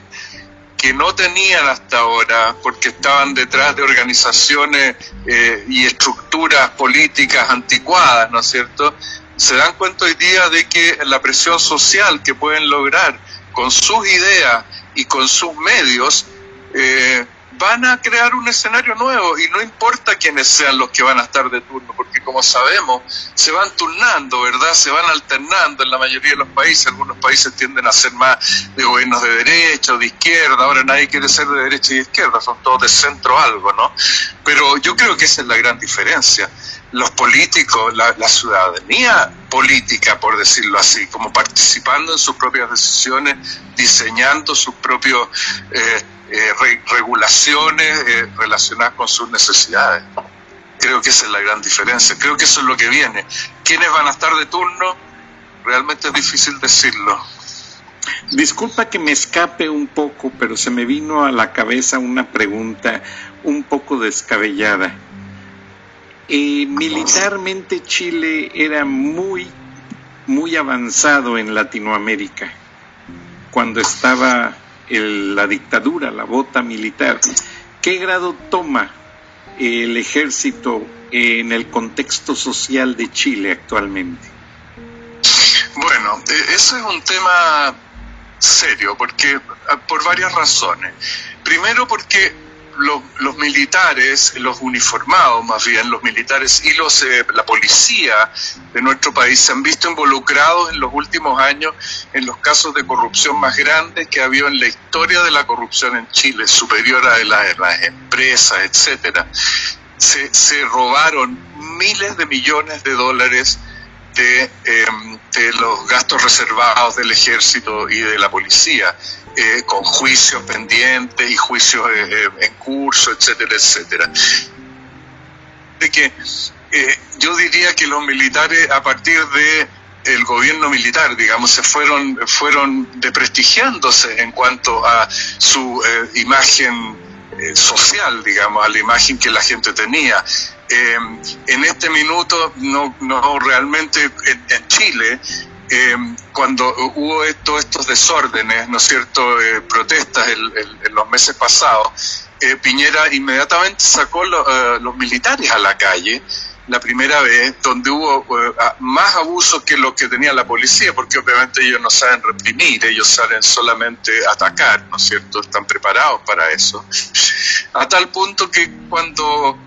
que no tenían hasta ahora porque estaban detrás de organizaciones eh, y estructuras políticas anticuadas, ¿no es cierto? se dan cuenta hoy día de que la presión social que pueden lograr con sus ideas y con sus medios, eh, van a crear un escenario nuevo y no importa quiénes sean los que van a estar de turno, porque como sabemos, se van turnando, ¿verdad? Se van alternando en la mayoría de los países. Algunos países tienden a ser más de gobiernos de derecha o de izquierda, ahora nadie quiere ser de derecha y de izquierda, son todos de centro algo, ¿no? Pero yo creo que esa es la gran diferencia. Los políticos, la, ciudadanía política, por decirlo así, como participando en sus propias decisiones, diseñando sus propios... Eh, eh, regulaciones eh, relacionadas con sus necesidades. Creo que esa es la gran diferencia, creo que eso es lo que viene. ¿Quiénes van a estar de turno? Realmente es difícil decirlo. Disculpa que me escape un poco, pero se me vino a la cabeza una pregunta un poco descabellada. Eh, militarmente Chile era muy, muy avanzado en Latinoamérica cuando estaba la dictadura, la bota militar. ¿Qué grado toma el ejército en el contexto social de Chile actualmente? Bueno, e, eso es un tema serio, porque ah, por varias razones. Primero porque los, militares, los uniformados más bien, los militares y los, eh, la policía de nuestro país se han visto involucrados en los últimos años en los casos de corrupción más grandes que ha habido en la historia de la corrupción en Chile, superior a la las empresas, etcétera. Se, se robaron miles de millones de dólares de, em, de los gastos reservados del ejército y de la policía eh, con juicios pendientes y juicios eh, eh, en curso, etcétera, etcétera. De que yo diría que los militares a partir de el gobierno militar, digamos, se fueron, fueron deprestigiándose en cuanto a su imagen social, digamos, a la imagen que la gente tenía. en este minuto, no, no realmente en Chile, eh, cuando hubo estos desórdenes, ¿no es cierto?, eh, protestas en los meses pasados, eh, Piñera inmediatamente sacó los militares a la calle, la primera vez, donde hubo más abusos que lo que tenía la policía, porque obviamente ellos no saben reprimir, ellos saben solamente atacar, ¿no es cierto?, están preparados para eso. A tal punto que cuando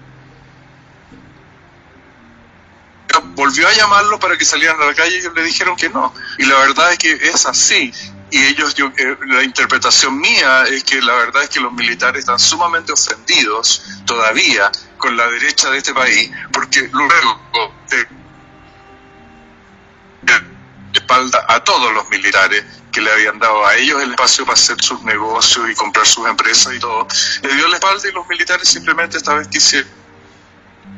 volvió a llamarlo para que salieran a la calle y le dijeron que no. Y la verdad es que es así. Y ellos, yo, eh, la interpretación mía es que la verdad es que los militares están sumamente ofendidos todavía con la derecha de este país, porque luego de, espalda a todos los militares que le habían dado a ellos el espacio para hacer sus negocios y comprar sus empresas y todo, le dio la espalda y los militares simplemente esta vez quisieron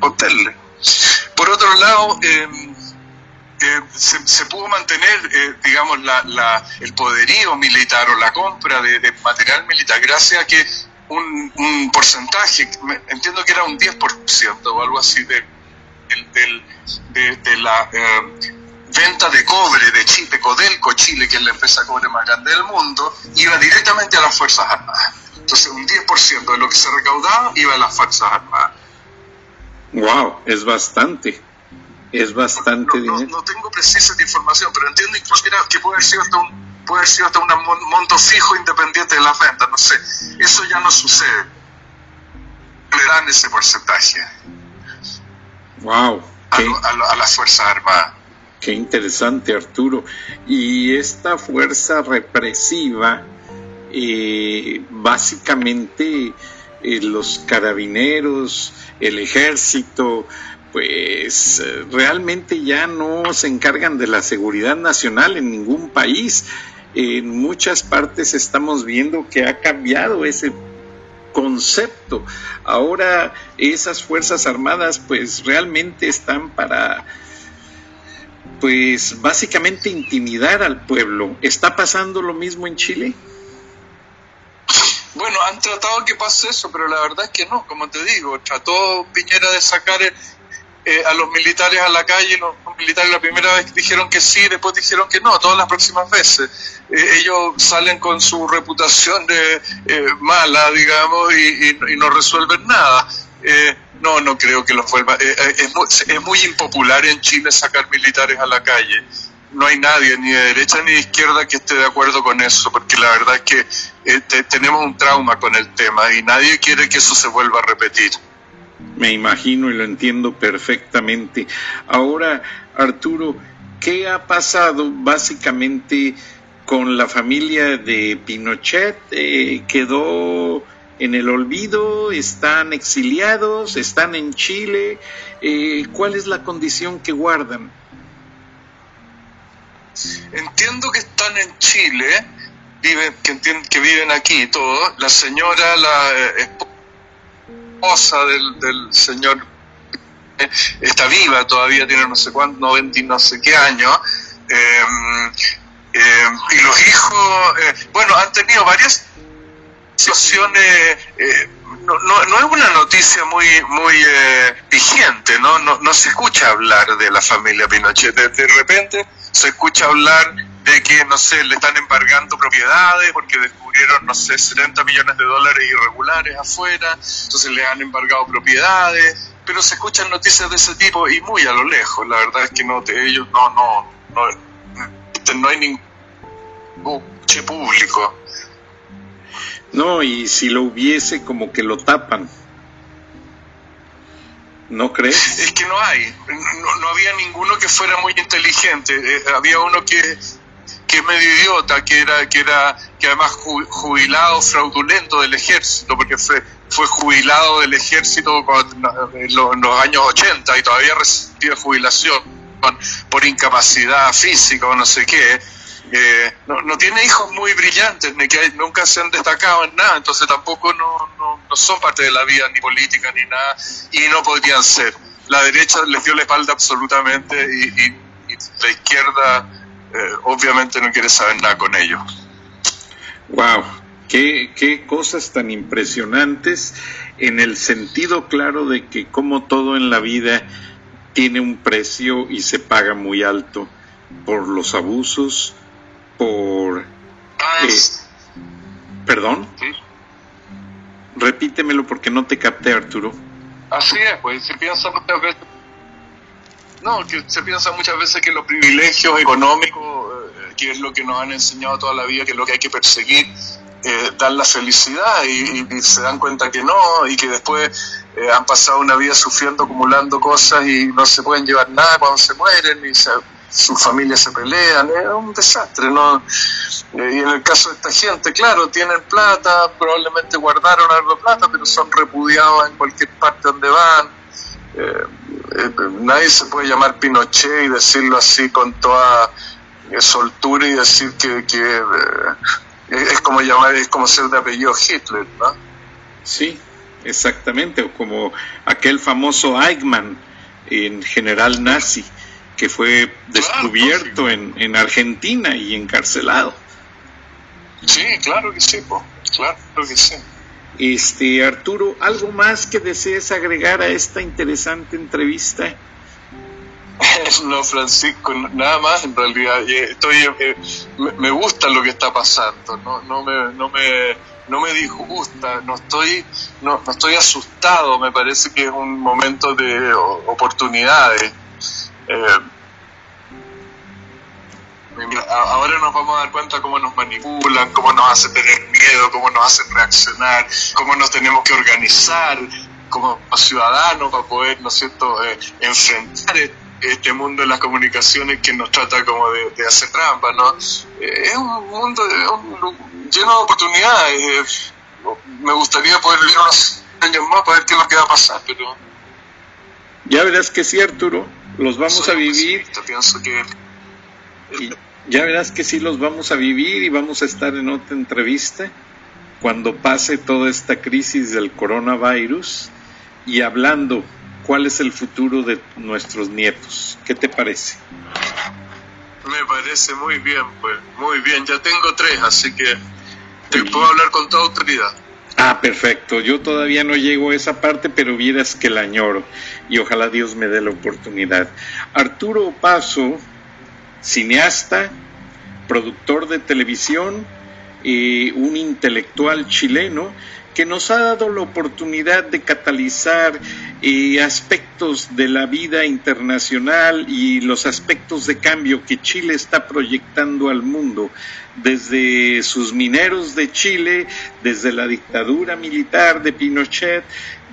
hoteles por otro lado, eh, eh, se, pudo mantener, eh, digamos, el poderío militar o la compra de, material militar gracias a que un, porcentaje, entiendo que era un 10% o algo así de, de, la venta de cobre de Chile, Codelco Chile, que es la empresa de cobre más grande del mundo, iba directamente a las Fuerzas Armadas. Entonces, un 10% de lo que se recaudaba iba a las Fuerzas Armadas. Wow, es bastante. Es bastante no, no, tengo precisa información, pero entiendo incluso que puede haber sido hasta un, puede haber sido hasta un monto fijo independiente de la venta, no sé. Eso ya no sucede. Le dan ese porcentaje. Wow. A, las Fuerzas Armadas. Qué interesante, Arturo. Y esta fuerza represiva, eh, básicamente los carabineros, el ejército, pues eh, realmente ya no se encargan de la seguridad nacional en ningún país. En muchas partes estamos viendo que ha cambiado ese concepto. Ahora esas Fuerzas Armadas pues realmente están para pues básicamente intimidar al pueblo. ¿Está pasando lo mismo en Chile? Bueno, han tratado que pase eso, pero la verdad es que no, como te digo, trató Piñera de sacar eh, a los militares a la calle, los militares la primera vez dijeron que sí, después dijeron que no, todas las próximas veces. Eh, ellos salen con su reputación de eh, mala, digamos, y, no resuelven nada. No, no creo que los vuelva. Eh, eh, es, muy, es muy impopular en Chile sacar militares a la calle. No hay nadie, ni de derecha ni de izquierda, que esté de acuerdo con eso, porque la verdad es que eh, tenemos un trauma con el tema y nadie quiere que eso se vuelva a repetir. Me imagino y lo entiendo perfectamente. Ahora, Arturo, ¿qué ha pasado básicamente con la familia de Pinochet? ¿Quedó en el olvido, están exiliados, están en Chile. Eh, ¿Cuál es la condición que guardan? Entiendo que están en Chile, viven, que, viven aquí y todo. La señora, la eh, esposa del, señor, eh, está viva todavía, tiene no sé cuánto, 90 y no sé qué años. Em, em, y los hijos, bueno, han tenido varias situaciones, eh, no, no, no, es una noticia muy muy eh, vigente, ¿no? ¿no? No se escucha hablar de la familia Pinochet. De, repente se escucha hablar de que, no sé, le están embargando propiedades porque descubrieron, no sé, 70 millones de dólares irregulares afuera, entonces le han embargado propiedades, pero se escuchan noticias de ese tipo y muy a lo lejos. La verdad es que no, de ellos no, no, no, no hay ningún público. No, y si lo hubiese, como que lo tapan. ¿No crees? *laughs* Es que no hay. No, había ninguno que fuera muy inteligente. Eh, había uno que, que es medio idiota, que era, que era, que además jubilado fraudulento del ejército, porque fue, fue jubilado del ejército en los años 80 y todavía recibe jubilación por incapacidad física o no sé qué no, no, tiene hijos muy brillantes, ni que nunca se han destacado en nada, entonces tampoco no, no, son parte de la vida ni política ni nada, y no podrían ser. La derecha les dio la espalda absolutamente y, la izquierda eh, obviamente no quiere saber nada con ellos. ¡Wow! Qué, qué cosas tan impresionantes en el sentido claro de que como todo en la vida tiene un precio y se paga muy alto por los abusos, por... Ah, ¿Perdón? Repítemelo porque no te capté, Arturo. Así es, pues se piensa muchas veces... No, que se piensa muchas veces que los privilegios económicos, eh, que es lo que nos han enseñado toda la vida, que es lo que hay que perseguir, eh, dan la felicidad y, se dan cuenta que no y que después eh, han pasado una vida sufriendo, acumulando cosas y no se pueden llevar nada cuando se mueren y se sus familias se pelean, es un desastre, ¿no? Eh, y en el caso de esta gente, claro, tienen plata, probablemente guardaron algo de plata, pero son repudiados en cualquier parte donde van. Eh, eh, nadie se puede llamar Pinochet y decirlo así con toda soltura y decir que, es como llamar, es como ser de apellido Hitler, ¿no? Sí, exactamente, como aquel famoso Eichmann en general nazi que fue descubierto en, en, Argentina y encarcelado. Sí, claro que sí, claro que sí. Este, Arturo, ¿algo más que desees agregar a esta interesante entrevista? *laughs* No, Francisco, nada más en realidad. Estoy, eh, me gusta lo que está pasando, no, no, me, no, me, no me disgusta, no estoy, no, no estoy asustado, me parece que es un momento de oportunidades eh, ahora nos vamos a dar cuenta cómo nos manipulan, cómo nos hacen tener miedo, cómo nos hacen reaccionar, cómo nos tenemos que organizar como ciudadanos para poder, ¿no es cierto?, eh, enfrentar este mundo de las comunicaciones que nos trata como de, hacer trampa, ¿no? Eh, es un mundo lleno de oportunidades. me gustaría poder vivir unos años más para ver qué es lo que va a pasar, pero... Ya verás que sí, Arturo los vamos a vivir. Pienso que ya verás que sí los vamos a vivir y vamos a estar en otra entrevista cuando pase toda esta crisis del coronavirus y hablando cuál es el futuro de nuestros nietos. ¿Qué te parece? Me parece muy bien, pues, muy bien. Ya tengo tres, así que te puedo hablar con toda autoridad. Ah, perfecto. Yo todavía no llego a esa parte, pero vieras que la añoro y ojalá Dios me dé la oportunidad. Arturo Paso, cineasta, productor de televisión, y un intelectual chileno que nos ha dado la oportunidad de catalizar eh, aspectos de la vida internacional y los aspectos de cambio que Chile está proyectando al mundo, desde sus mineros de Chile, desde la dictadura militar de Pinochet,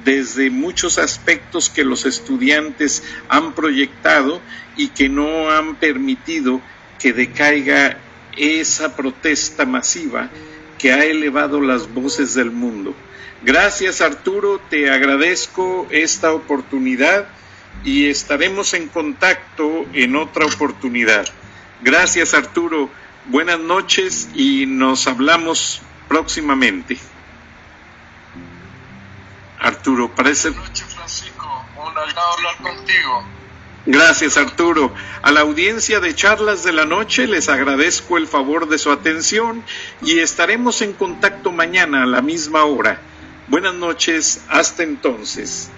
desde muchos aspectos que los estudiantes han proyectado y que no han permitido que decaiga esa protesta masiva que ha elevado las voces del mundo. Gracias Arturo, te agradezco esta oportunidad y estaremos en contacto en otra oportunidad. Gracias Arturo, buenas noches y nos hablamos próximamente. Arturo, parece... Buenas noches Francisco, un agrado hablar contigo. Gracias Arturo. A la audiencia de Charlas de la Noche les agradezco el favor de su atención y estaremos en contacto mañana a la misma hora. Buenas noches, hasta entonces.